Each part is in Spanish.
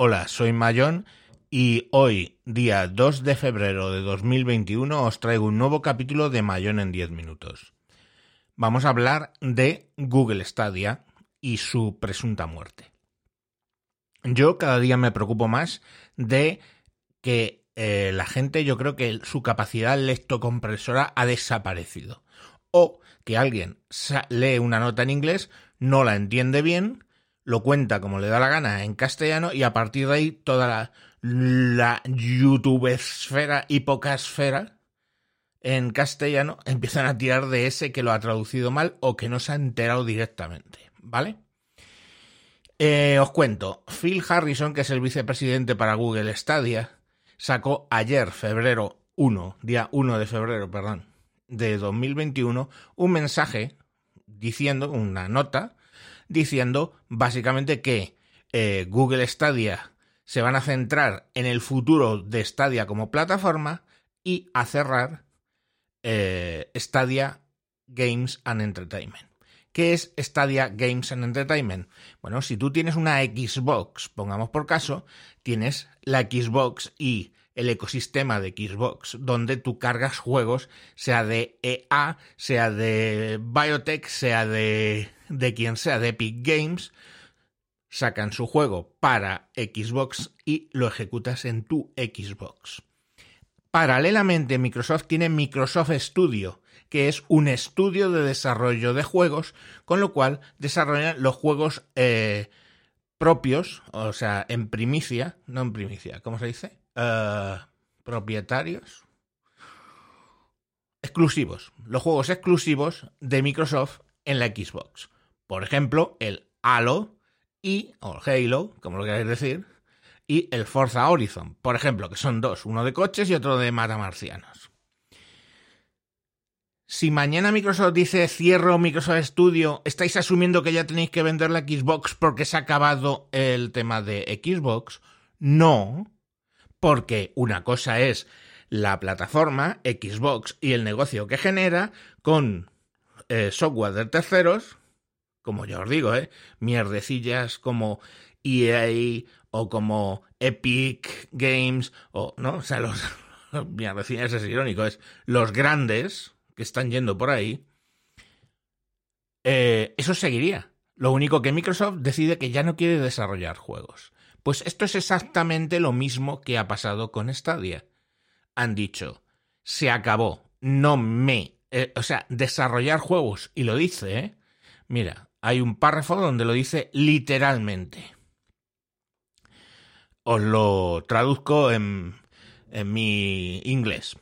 Hola, soy Mayón y hoy, día 2 de febrero de 2021, os traigo un nuevo capítulo de Mayón en 10 minutos. Vamos a hablar de Google Stadia y su presunta muerte. Yo cada día me preocupo más de que eh, la gente, yo creo que su capacidad lectocompresora ha desaparecido. O que alguien lee una nota en inglés, no la entiende bien lo cuenta como le da la gana en castellano y a partir de ahí toda la, YouTube esfera y poca esfera en castellano empiezan a tirar de ese que lo ha traducido mal o que no se ha enterado directamente, ¿vale? Eh, os cuento, Phil Harrison, que es el vicepresidente para Google Stadia, sacó ayer, febrero 1, día 1 de febrero, perdón, de 2021, un mensaje diciendo, una nota, diciendo básicamente que eh, Google Stadia se van a centrar en el futuro de Stadia como plataforma y a cerrar eh, Stadia Games and Entertainment. ¿Qué es Stadia Games and Entertainment? Bueno, si tú tienes una Xbox, pongamos por caso, tienes la Xbox y el ecosistema de Xbox, donde tú cargas juegos, sea de EA, sea de Biotech, sea de, de quien sea, de Epic Games, sacan su juego para Xbox y lo ejecutas en tu Xbox. Paralelamente, Microsoft tiene Microsoft Studio, que es un estudio de desarrollo de juegos, con lo cual desarrollan los juegos eh, propios, o sea, en primicia, no en primicia, ¿cómo se dice? Eh, propietarios exclusivos, los juegos exclusivos de Microsoft en la Xbox. Por ejemplo, el Halo y, o Halo, como lo queráis decir, y el Forza Horizon, por ejemplo, que son dos, uno de coches y otro de matamarcianos. Si mañana Microsoft dice cierro Microsoft Studio, ¿estáis asumiendo que ya tenéis que vender la Xbox porque se ha acabado el tema de Xbox? No, porque una cosa es la plataforma Xbox y el negocio que genera con eh, software de terceros, como ya os digo, ¿eh? mierdecillas como EA o como Epic Games o no, o sea, los mierdecillas es irónico, es los grandes que están yendo por ahí. Eh, eso seguiría. Lo único que Microsoft decide que ya no quiere desarrollar juegos. Pues esto es exactamente lo mismo que ha pasado con Stadia. Han dicho, se acabó, no me... Eh, o sea, desarrollar juegos, y lo dice, ¿eh? Mira, hay un párrafo donde lo dice literalmente. Os lo traduzco en, en mi inglés.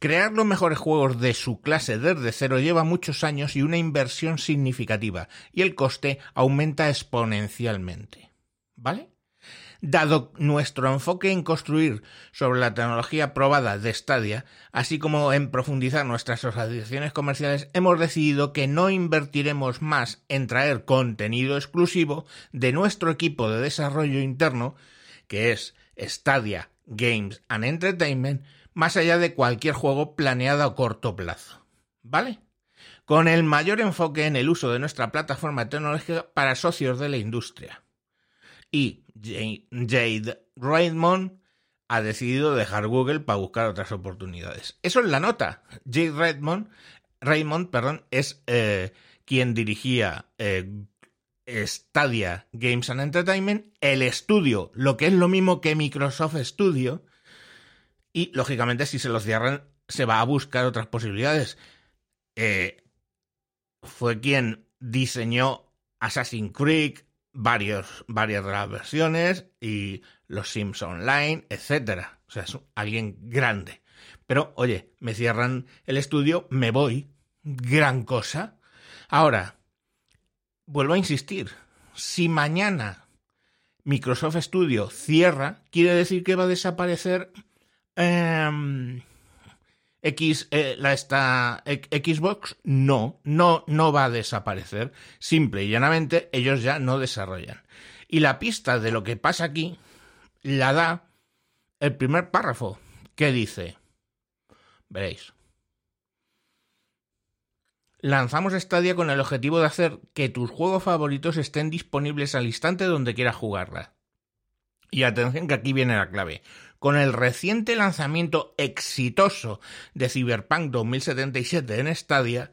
Crear los mejores juegos de su clase desde cero lleva muchos años y una inversión significativa, y el coste aumenta exponencialmente. ¿Vale? Dado nuestro enfoque en construir sobre la tecnología probada de Stadia, así como en profundizar nuestras asociaciones comerciales, hemos decidido que no invertiremos más en traer contenido exclusivo de nuestro equipo de desarrollo interno, que es Stadia Games and Entertainment, más allá de cualquier juego planeado a corto plazo. ¿Vale? Con el mayor enfoque en el uso de nuestra plataforma tecnológica para socios de la industria y Jade Raymond ha decidido dejar Google para buscar otras oportunidades. Eso es la nota. Jade Raymond, Raymond perdón, es eh, quien dirigía eh, Stadia Games and Entertainment, el estudio, lo que es lo mismo que Microsoft Studio, y lógicamente si se los cierran se va a buscar otras posibilidades. Eh, fue quien diseñó Assassin's Creed, varios, varias de las versiones y los Sims Online, etcétera. O sea, es alguien grande. Pero, oye, me cierran el estudio, me voy. Gran cosa. Ahora, vuelvo a insistir. Si mañana Microsoft Studio cierra, quiere decir que va a desaparecer em, X, eh, la esta, Xbox no, no, no va a desaparecer. Simple y llanamente, ellos ya no desarrollan. Y la pista de lo que pasa aquí la da el primer párrafo, que dice, veréis, lanzamos Stadia con el objetivo de hacer que tus juegos favoritos estén disponibles al instante donde quieras jugarla. Y atención que aquí viene la clave. Con el reciente lanzamiento exitoso de Cyberpunk 2077 en Stadia,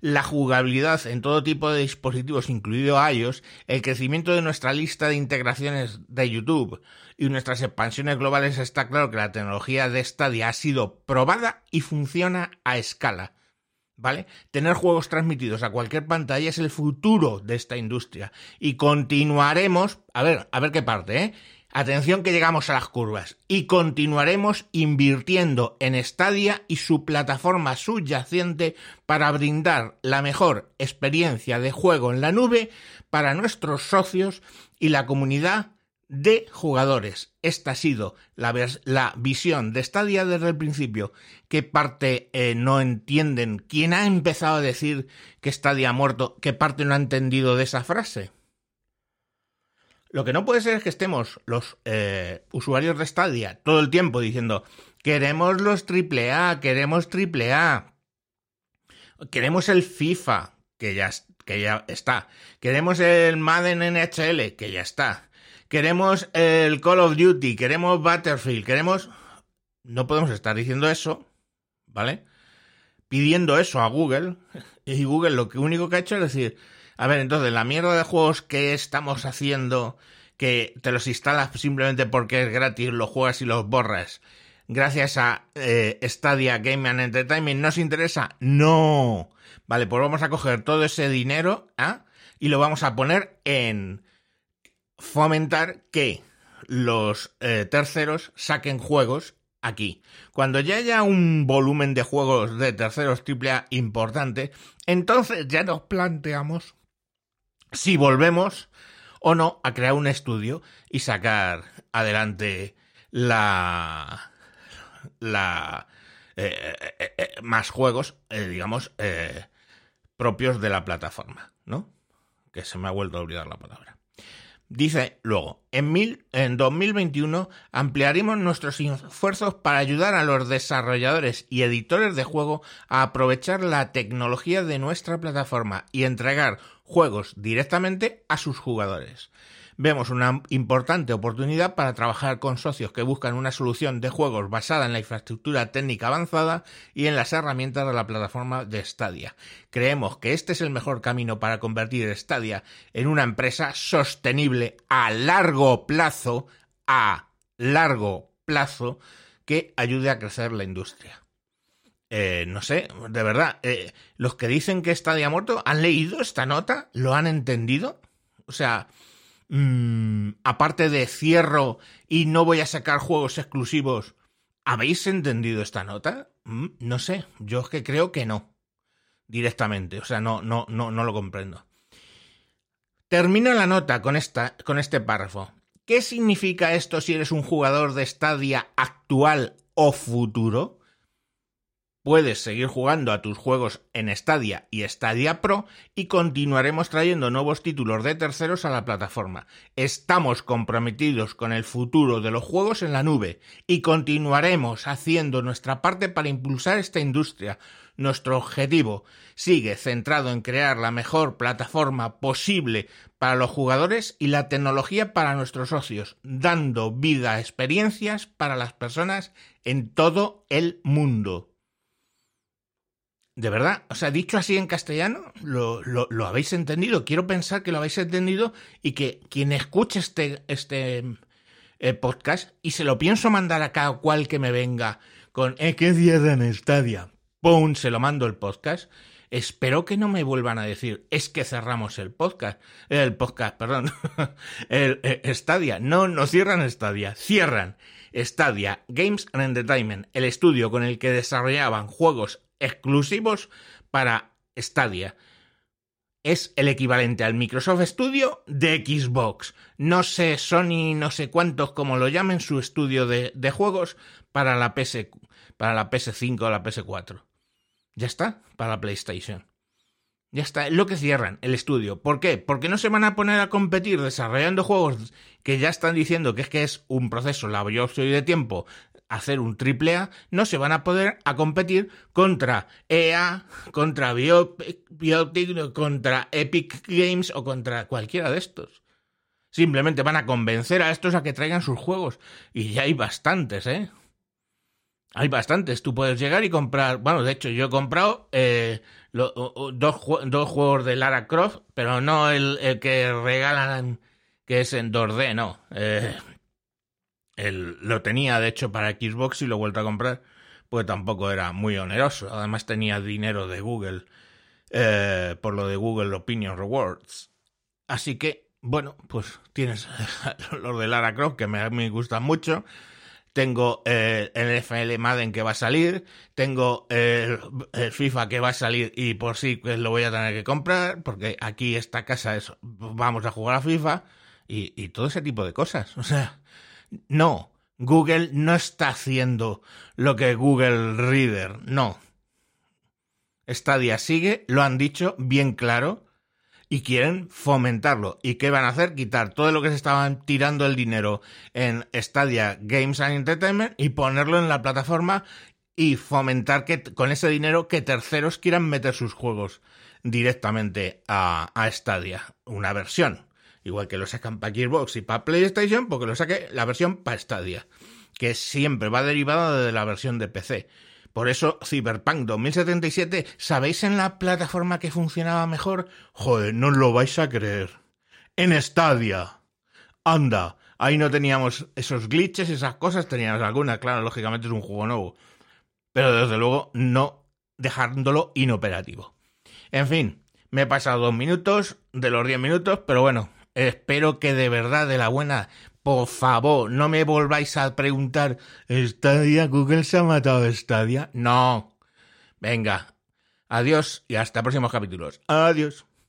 la jugabilidad en todo tipo de dispositivos, incluido iOS, el crecimiento de nuestra lista de integraciones de YouTube y nuestras expansiones globales, está claro que la tecnología de Stadia ha sido probada y funciona a escala. ¿Vale? Tener juegos transmitidos a cualquier pantalla es el futuro de esta industria. Y continuaremos, a ver, a ver qué parte, ¿eh? Atención que llegamos a las curvas y continuaremos invirtiendo en Stadia y su plataforma subyacente para brindar la mejor experiencia de juego en la nube para nuestros socios y la comunidad de jugadores. Esta ha sido la, la visión de Stadia desde el principio. ¿Qué parte eh, no entienden? ¿Quién ha empezado a decir que Stadia ha muerto? ¿Qué parte no ha entendido de esa frase? Lo que no puede ser es que estemos los eh, usuarios de Stadia todo el tiempo diciendo queremos los AAA, queremos AAA, queremos el FIFA, que ya, que ya está, queremos el Madden NHL, que ya está, queremos el Call of Duty, queremos Battlefield, queremos... No podemos estar diciendo eso, ¿vale? Pidiendo eso a Google, y Google lo único que ha hecho es decir, a ver, entonces, la mierda de juegos que estamos haciendo, que te los instalas simplemente porque es gratis, los juegas y los borras, gracias a eh, Stadia Game and Entertainment, ¿nos interesa? No. Vale, pues vamos a coger todo ese dinero ¿ah? y lo vamos a poner en fomentar que los eh, terceros saquen juegos aquí. Cuando ya haya un volumen de juegos de terceros AAA importante, entonces ya nos planteamos si volvemos o no a crear un estudio y sacar adelante la la eh, eh, eh, más juegos digamos propios de la plataforma no que se me ha vuelto a olvidar la palabra. Dice luego, en, mil, en 2021 ampliaremos nuestros esfuerzos para ayudar a los desarrolladores y editores de juego a aprovechar la tecnología de nuestra plataforma y entregar juegos directamente a sus jugadores vemos una importante oportunidad para trabajar con socios que buscan una solución de juegos basada en la infraestructura técnica avanzada y en las herramientas de la plataforma de Stadia. Creemos que este es el mejor camino para convertir Stadia en una empresa sostenible a largo plazo, a largo plazo, que ayude a crecer la industria. Eh, no sé, de verdad, eh, los que dicen que Stadia ha muerto, ¿han leído esta nota? ¿Lo han entendido? O sea, Mm, aparte de cierro y no voy a sacar juegos exclusivos, ¿habéis entendido esta nota? Mm, no sé, yo es que creo que no. Directamente, o sea, no, no, no, no lo comprendo. Termino la nota con, esta, con este párrafo. ¿Qué significa esto si eres un jugador de Stadia actual o futuro? Puedes seguir jugando a tus juegos en Stadia y Stadia Pro y continuaremos trayendo nuevos títulos de terceros a la plataforma. Estamos comprometidos con el futuro de los juegos en la nube y continuaremos haciendo nuestra parte para impulsar esta industria. Nuestro objetivo sigue centrado en crear la mejor plataforma posible para los jugadores y la tecnología para nuestros socios, dando vida a experiencias para las personas en todo el mundo. De verdad, o sea, dicho así en castellano, lo, lo, habéis entendido. Quiero pensar que lo habéis entendido y que quien escuche este, este eh, podcast y se lo pienso mandar a cada cual que me venga con eh, ¿qué cierran en Stadia? ¡Pum! Se lo mando el podcast. Espero que no me vuelvan a decir, es que cerramos el podcast. El podcast, perdón. el, Stadia. No, no cierran Stadia. Cierran Stadia Games and Entertainment, el estudio con el que desarrollaban juegos exclusivos para Stadia. Es el equivalente al Microsoft Studio de Xbox. No sé, Sony, no sé cuántos, como lo llamen, su estudio de, juegos para la, PS, para la PS5 o la PS4. Ya está, para la PlayStation. Ya está, es lo que cierran, el estudio. ¿Por qué? Porque no se van a poner a competir desarrollando juegos que ya están diciendo que es que es un proceso laborioso y de tiempo hacer un triple A, no se van a poder a competir contra EA, contra Biotic, contra Epic Games o contra cualquiera de estos. Simplemente van a convencer a estos a que traigan sus juegos. Y ya hay bastantes, ¿eh? Hay bastantes. Tú puedes llegar y comprar. Bueno, de hecho, yo he comprado eh, dos, dos, juegos de Lara Croft, pero no el, que regalan, que es en 2D, no. Eh, lo tenía, de hecho, para Xbox y lo he vuelto a comprar, pues tampoco era muy oneroso. Además, tenía dinero de Google eh, por lo de Google Opinion Rewards. Así que bueno, pues tienes los de Lara Croft que me, me gustan mucho. Tengo eh, el FL Madden que va a salir. Tengo el, FIFA que va a salir y por sí pues lo voy a tener que comprar. Porque aquí esta casa es vamos a jugar a FIFA y, y todo ese tipo de cosas. O sea, no. Google no está haciendo lo que Google Reader. No. Stadia sigue, lo han dicho bien claro y quieren fomentarlo. ¿Y qué van a hacer? Quitar todo lo que se estaban tirando el dinero en Stadia Games and Entertainment y ponerlo en la plataforma y fomentar que con ese dinero que terceros quieran meter sus juegos directamente a, a Stadia. Una versión. Igual que lo sacan para Gearbox y para PlayStation, porque lo saque la versión para Stadia. Que siempre va derivada de la versión de PC. Por eso, Cyberpunk 2077, ¿sabéis en la plataforma que funcionaba mejor? Joder, no lo vais a creer. En Stadia. Anda, ahí no teníamos esos glitches, esas cosas, teníamos algunas, claro, lógicamente es un juego nuevo. Pero desde luego no dejándolo inoperativo. En fin, me he pasado dos minutos de los diez minutos, pero bueno, espero que de verdad de la buena por favor, no me volváis a preguntar, ¿Stadia? ¿Google se ha matado Stadia? No. Venga. Adiós y hasta próximos capítulos. Adiós.